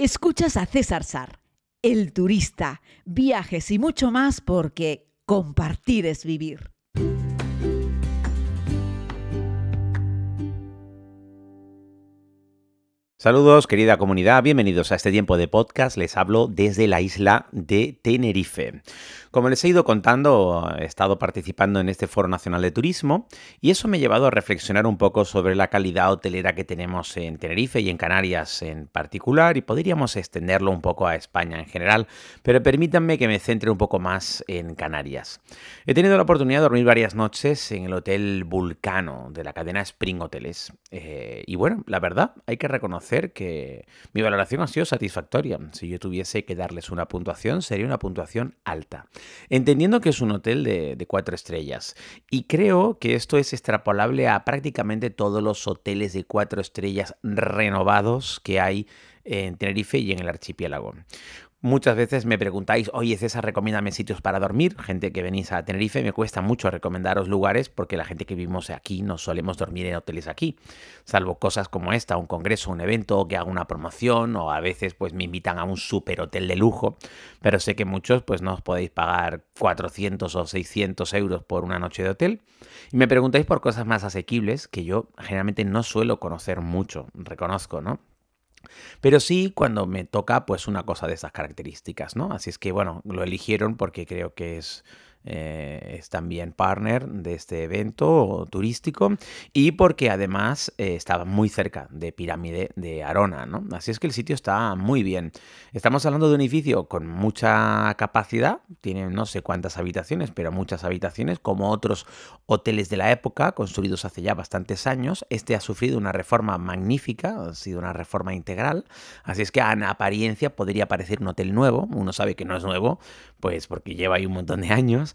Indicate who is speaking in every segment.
Speaker 1: Escuchas a César Sar, el turista, viajes y mucho más porque compartir es vivir.
Speaker 2: Saludos querida comunidad, bienvenidos a este tiempo de podcast, les hablo desde la isla de Tenerife. Como les he ido contando, he estado participando en este Foro Nacional de Turismo y eso me ha llevado a reflexionar un poco sobre la calidad hotelera que tenemos en Tenerife y en Canarias en particular y podríamos extenderlo un poco a España en general, pero permítanme que me centre un poco más en Canarias. He tenido la oportunidad de dormir varias noches en el Hotel Vulcano de la cadena Spring Hoteles eh, y bueno, la verdad hay que reconocer que mi valoración ha sido satisfactoria. Si yo tuviese que darles una puntuación, sería una puntuación alta. Entendiendo que es un hotel de, cuatro estrellas. Y creo que esto es extrapolable a prácticamente todos los hoteles de cuatro estrellas renovados que hay en Tenerife y en el archipiélago. Muchas veces me preguntáis, oye César, recomiéndame sitios para dormir. Gente que venís a Tenerife, me cuesta mucho recomendaros lugares porque la gente que vivimos aquí no solemos dormir en hoteles aquí. Salvo cosas como esta, un congreso, un evento, que haga una promoción o a veces pues me invitan a un super hotel de lujo. Pero sé que muchos pues no os podéis pagar 400 o 600 euros por una noche de hotel. Y me preguntáis por cosas más asequibles que yo generalmente no suelo conocer mucho, reconozco, ¿no? Pero sí cuando me toca pues una cosa de esas características, ¿no? Así es que bueno, lo eligieron porque creo que es eh, es también partner de este evento turístico y porque además eh, estaba muy cerca de Pirámide de Arona, ¿no? Así es que el sitio está muy bien. Estamos hablando de un edificio con mucha capacidad, tiene no sé cuántas habitaciones, pero muchas habitaciones, como otros hoteles de la época, construidos hace ya bastantes años. Este ha sufrido una reforma magnífica, ha sido una reforma integral, así es que en apariencia podría parecer un hotel nuevo, uno sabe que no es nuevo, pues porque lleva ahí un montón de años,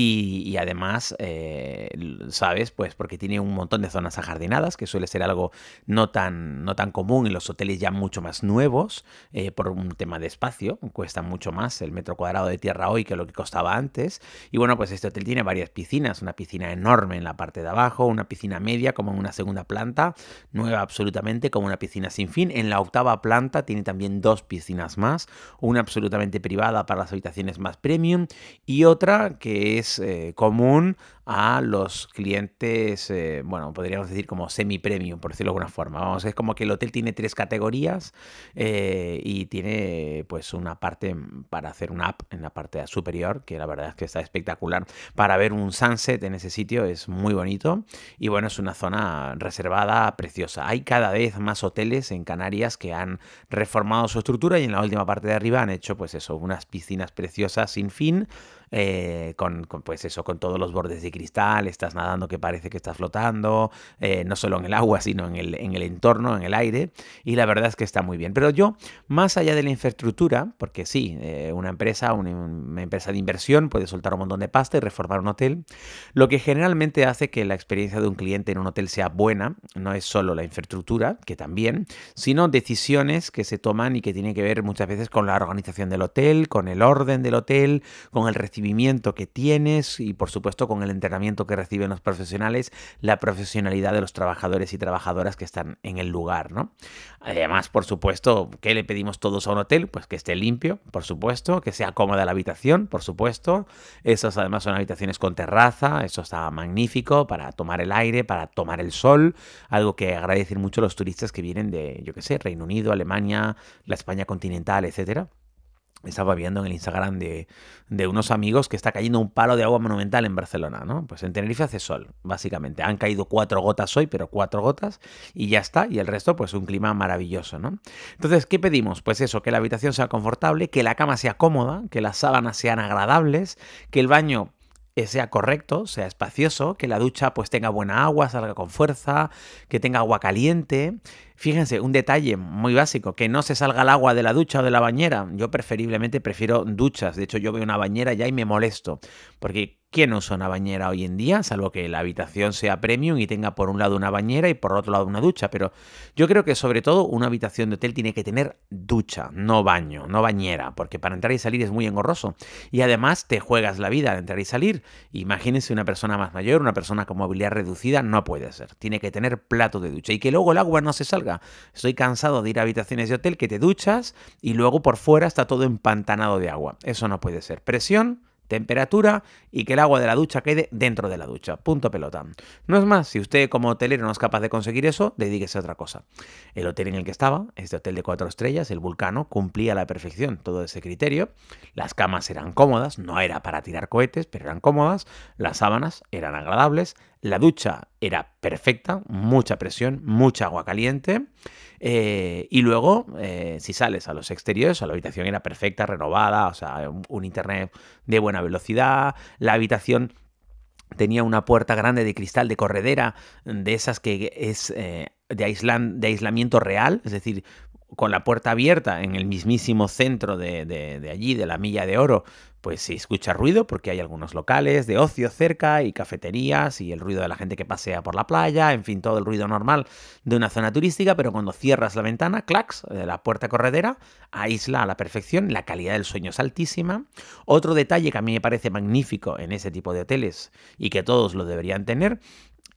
Speaker 2: y, además, eh, ¿sabes? Pues porque tiene un montón de zonas ajardinadas, que suele ser algo no tan, no tan común en los hoteles ya mucho más nuevos, eh, por un tema de espacio, cuesta mucho más el metro cuadrado de tierra hoy que lo que costaba antes. Y bueno, pues este hotel tiene varias piscinas, una piscina enorme en la parte de abajo, una piscina media como en una segunda planta, nueva absolutamente como una piscina sin fin. En la octava planta tiene también dos piscinas más, una absolutamente privada para las habitaciones más premium y otra que es eh, común a los clientes, eh, bueno, podríamos decir como semi-premium, por decirlo de alguna forma. Vamos, es como que el hotel tiene tres categorías eh, y tiene pues una parte para hacer una app en la parte superior, que la verdad es que está espectacular. Para ver un sunset en ese sitio es muy bonito y bueno, es una zona reservada, preciosa. Hay cada vez más hoteles en Canarias que han reformado su estructura y en la última parte de arriba han hecho pues eso, unas piscinas preciosas sin fin. Eh, con, pues eso, con todos los bordes de cristal, estás nadando que parece que estás flotando, eh, no solo en el agua, sino en el, en el entorno, en el aire, y la verdad es que está muy bien. Pero yo, más allá de la infraestructura, porque sí, eh, una empresa, una, empresa de inversión puede soltar un montón de pasta y reformar un hotel, lo que generalmente hace que la experiencia de un cliente en un hotel sea buena, no es solo la infraestructura, que también, sino decisiones que se toman y que tienen que ver muchas veces con la organización del hotel, con el orden del hotel, con el recibimiento que tienes y por supuesto con el entrenamiento que reciben los profesionales, la profesionalidad de los trabajadores y trabajadoras que están en el lugar, ¿no? Además, por supuesto, ¿qué le pedimos todos a un hotel? Pues que esté limpio, por supuesto, que sea cómoda la habitación, por supuesto. Esas además son habitaciones con terraza, eso está magnífico para tomar el aire, para tomar el sol, algo que agradecen mucho los turistas que vienen de, yo qué sé, Reino Unido, Alemania, la España continental, etcétera estaba viendo en el Instagram de, de, unos amigos que está cayendo un palo de agua monumental en Barcelona, ¿no? Pues en Tenerife hace sol, básicamente. Han caído cuatro gotas hoy, pero cuatro gotas y ya está. Y el resto, pues un clima maravilloso, ¿no? Entonces, ¿qué pedimos? Pues eso, que la habitación sea confortable, que la cama sea cómoda, que las sábanas sean agradables, que el baño sea correcto, sea espacioso, que la ducha pues tenga buena agua, salga con fuerza, que tenga agua caliente. Fíjense, un detalle muy básico, que no se salga el agua de la ducha o de la bañera. Yo preferiblemente prefiero duchas. De hecho, yo veo una bañera ya y me molesto, porque ¿Quién usa una bañera hoy en día? Salvo que la habitación sea premium y tenga por un lado una bañera y por otro lado una ducha. Pero yo creo que sobre todo una habitación de hotel tiene que tener ducha, no baño, no bañera, porque para entrar y salir es muy engorroso. Y además te juegas la vida al entrar y salir. Imagínense una persona más mayor, una persona con movilidad reducida, no puede ser. Tiene que tener plato de ducha y que luego el agua no se salga Estoy cansado de ir a habitaciones de hotel que te duchas y luego por fuera está todo empantanado de agua. Eso no puede ser. Presión, temperatura y que el agua de la ducha quede dentro de la ducha. Punto pelota. No es más, si usted como hotelero no es capaz de conseguir eso, dedíquese a otra cosa. El hotel en el que estaba, este hotel de cuatro estrellas, el Vulcano, cumplía a la perfección todo ese criterio. Las camas eran cómodas, no era para tirar cohetes, pero eran cómodas. Las sábanas eran agradables. La ducha era perfecta, mucha presión, mucha agua caliente. Eh, y luego, eh, si sales a los exteriores, la habitación era perfecta, renovada, o sea, un, internet de buena velocidad, la habitación tenía una puerta grande de cristal de corredera, de esas que es eh, de, de aislamiento real, es decir, con la puerta abierta en el mismísimo centro de, allí, de la milla de oro, pues se escucha ruido porque hay algunos locales de ocio cerca y cafeterías y el ruido de la gente que pasea por la playa, en fin, todo el ruido normal de una zona turística, pero cuando cierras la ventana, clacks, de la puerta corredera, aísla a la perfección, la calidad del sueño es altísima. Otro detalle que a mí me parece magnífico en ese tipo de hoteles y que todos lo deberían tener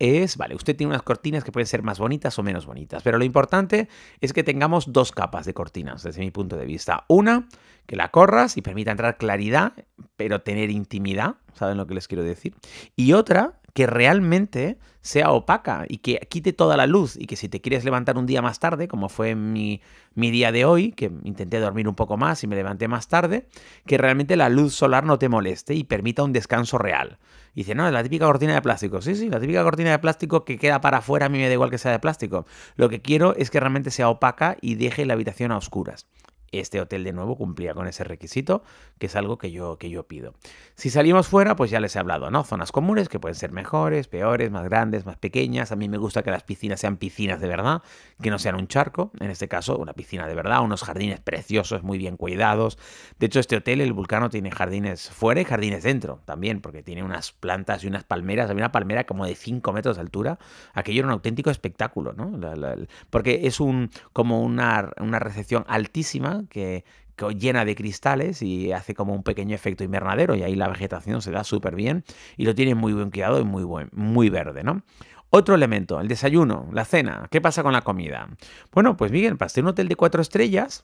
Speaker 2: es, vale, usted tiene unas cortinas que pueden ser más bonitas o menos bonitas, pero lo importante es que tengamos dos capas de cortinas desde mi punto de vista. Una, que la corras y permita entrar claridad, pero tener intimidad, ¿saben lo que les quiero decir? Y otra, que realmente sea opaca y que quite toda la luz y que si te quieres levantar un día más tarde, como fue mi, mi día de hoy, que intenté dormir un poco más y me levanté más tarde, que realmente la luz solar no te moleste y permita un descanso real. Y dice, no, es la típica cortina de plástico. Sí, sí, la típica cortina de plástico que queda para afuera, a mí me da igual que sea de plástico. Lo que quiero es que realmente sea opaca y deje la habitación a oscuras este hotel de nuevo cumplía con ese requisito, que es algo que yo, que yo pido. Si salimos fuera, pues ya les he hablado, ¿no? Zonas comunes que pueden ser mejores, peores, más grandes, más pequeñas. A mí me gusta que las piscinas sean piscinas de verdad, que no sean un charco. En este caso, una piscina de verdad, unos jardines preciosos, muy bien cuidados. De hecho, este hotel, el Vulcano, tiene jardines fuera y jardines dentro también, porque tiene unas plantas y unas palmeras. Había una palmera como de 5 metros de altura. Aquello era un auténtico espectáculo, ¿no? porque es un, como una, una recepción altísima que, llena de cristales y hace como un pequeño efecto invernadero y ahí la vegetación se da súper bien y lo tiene muy buen cuidado y muy, buen, muy verde, ¿no? Otro elemento, el desayuno, la cena. ¿Qué pasa con la comida? Bueno, pues Miguel, para ser un hotel de cuatro estrellas,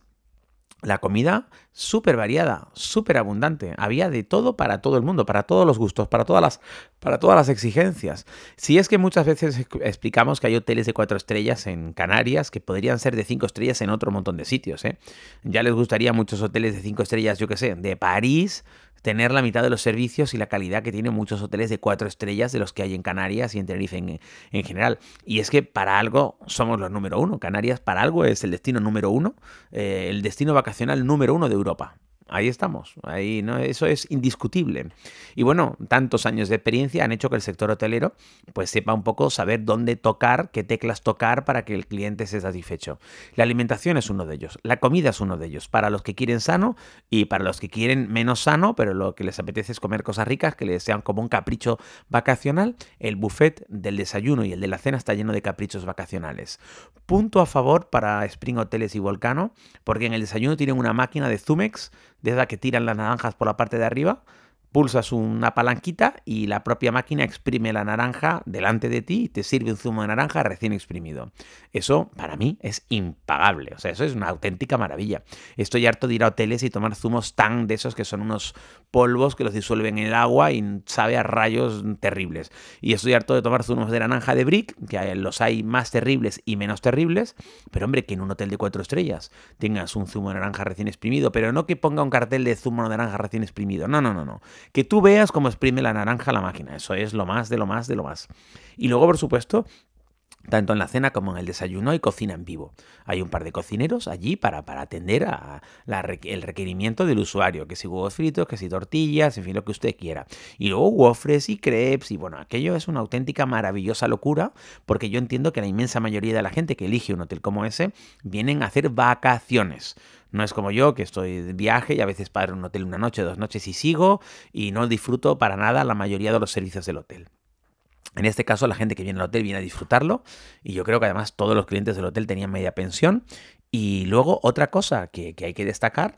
Speaker 2: la comida súper variada, súper abundante. Había de todo para todo el mundo, para todos los gustos, para todas las, para todas las exigencias. Si es que muchas veces explicamos que hay hoteles de cuatro estrellas en Canarias que podrían ser de cinco estrellas en otro montón de sitios. ¿eh? Ya les gustaría muchos hoteles de cinco estrellas, yo qué sé, de París, tener la mitad de los servicios y la calidad que tienen muchos hoteles de cuatro estrellas de los que hay en Canarias y en Tenerife en, general. Y es que para algo somos los número uno. Canarias para algo es el destino número uno, eh, el destino vacacional número uno de Europa. Ahí estamos, ahí no, eso es indiscutible. Y bueno, tantos años de experiencia han hecho que el sector hotelero pues sepa un poco saber dónde tocar, qué teclas tocar para que el cliente esté satisfecho. La alimentación es uno de ellos, la comida es uno de ellos, para los que quieren sano y para los que quieren menos sano, pero lo que les apetece es comer cosas ricas que les sean como un capricho vacacional, el buffet del desayuno y el de la cena está lleno de caprichos vacacionales. Punto a favor para Spring Hoteles y Volcano, porque en el desayuno tienen una máquina de Zumex desde que tiran las naranjas por la parte de arriba pulsas una palanquita y la propia máquina exprime la naranja delante de ti y te sirve un zumo de naranja recién exprimido. Eso para mí es impagable, o sea, eso es una auténtica maravilla. Estoy harto de ir a hoteles y tomar zumos tan de esos que son unos polvos que los disuelven en el agua y sabe a rayos terribles. Y estoy harto de tomar zumos de naranja de Brick, que los hay más terribles y menos terribles, pero hombre, que en un hotel de cuatro estrellas tengas un zumo de naranja recién exprimido, pero no que ponga un cartel de zumo de naranja recién exprimido, no, no, no, no que tú veas cómo exprime la naranja la máquina. Eso es lo más de lo más de lo más. Y luego, por supuesto, tanto en la cena como en el desayuno hay cocina en vivo. Hay un par de cocineros allí para, para atender a el requerimiento del usuario, que si huevos fritos, que si tortillas, en fin, lo que usted quiera. Y luego gofres y crepes, y bueno, aquello es una auténtica maravillosa locura, porque yo entiendo que la inmensa mayoría de la gente que elige un hotel como ese vienen a hacer vacaciones. No es como yo, que estoy de viaje y a veces paro en un hotel una noche, dos noches y sigo y no disfruto para nada la mayoría de los servicios del hotel. En este caso, la gente que viene al hotel viene a disfrutarlo y yo creo que además todos los clientes del hotel tenían media pensión. Y luego otra cosa que, hay que destacar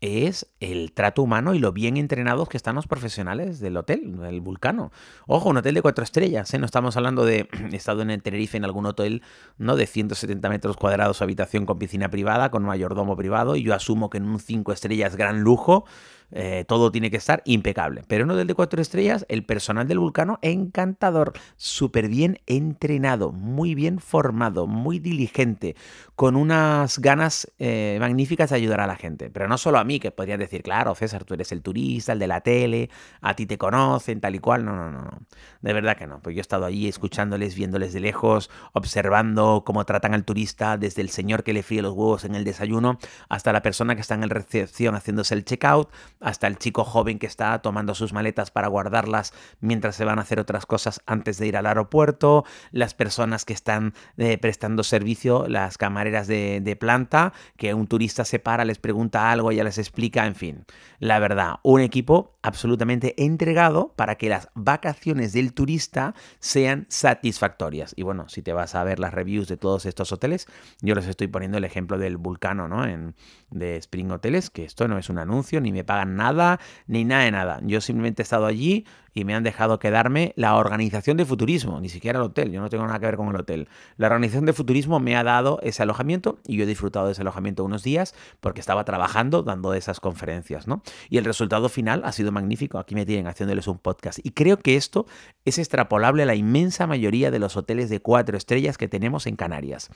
Speaker 2: es el trato humano y lo bien entrenados que están los profesionales del hotel, el Vulcano. Ojo, un hotel de cuatro estrellas, ¿eh? no estamos hablando de, he estado en el Tenerife en algún hotel ¿no? de 170 metros cuadrados, habitación con piscina privada, con mayordomo privado, y yo asumo que en un cinco estrellas gran lujo, eh, todo tiene que estar impecable. Pero en un hotel de cuatro estrellas, el personal del Vulcano, encantador, súper bien entrenado, muy bien formado, muy diligente, con unas ganas eh, magníficas de ayudar a la gente. Pero no solo a mí, que podrías decir, claro, César, tú eres el turista, el de la tele, a ti te conocen, tal y cual. No, no, no, no. De verdad que no. Pues yo he estado allí escuchándoles, viéndoles de lejos, observando cómo tratan al turista, desde el señor que le fríe los huevos en el desayuno hasta la persona que está en la recepción haciéndose el checkout, hasta el chico joven que está tomando sus maletas para guardarlas mientras se van a hacer otras cosas antes de ir al aeropuerto, las personas que están eh, prestando servicio, las camareras de, de planta, que un turista se para, les pregunta algo, ella les explica, en fin. La verdad, un equipo absolutamente entregado para que las vacaciones del turista sean satisfactorias. Y bueno, si te vas a ver las reviews de todos estos hoteles, yo les estoy poniendo el ejemplo del Vulcano, ¿no? En, de Spring Hoteles, que esto no es un anuncio, ni me pagan nada, ni nada de nada. Yo simplemente he estado allí y me han dejado quedarme la organización de futurismo, ni siquiera el hotel, yo no tengo nada que ver con el hotel. La organización de futurismo me ha dado ese alojamiento y yo he disfrutado de ese alojamiento unos días porque estaba trabajando dando esas conferencias, ¿no? Y el resultado final ha sido magnífico, aquí me tienen haciéndoles un podcast y creo que esto es extrapolable a la inmensa mayoría de los hoteles de cuatro estrellas que tenemos en Canarias.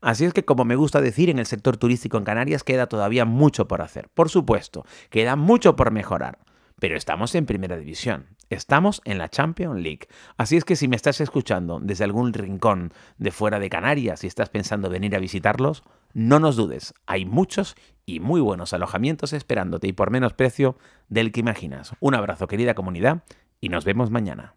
Speaker 2: Así es que, como me gusta decir, en el sector turístico en Canarias queda todavía mucho por hacer. Por supuesto, queda mucho por mejorar. Pero estamos en primera división, estamos en la Champions League. Así es que si me estás escuchando desde algún rincón de fuera de Canarias y estás pensando venir a visitarlos, no nos dudes, hay muchos y muy buenos alojamientos esperándote y por menos precio del que imaginas. Un abrazo querida comunidad y nos vemos mañana.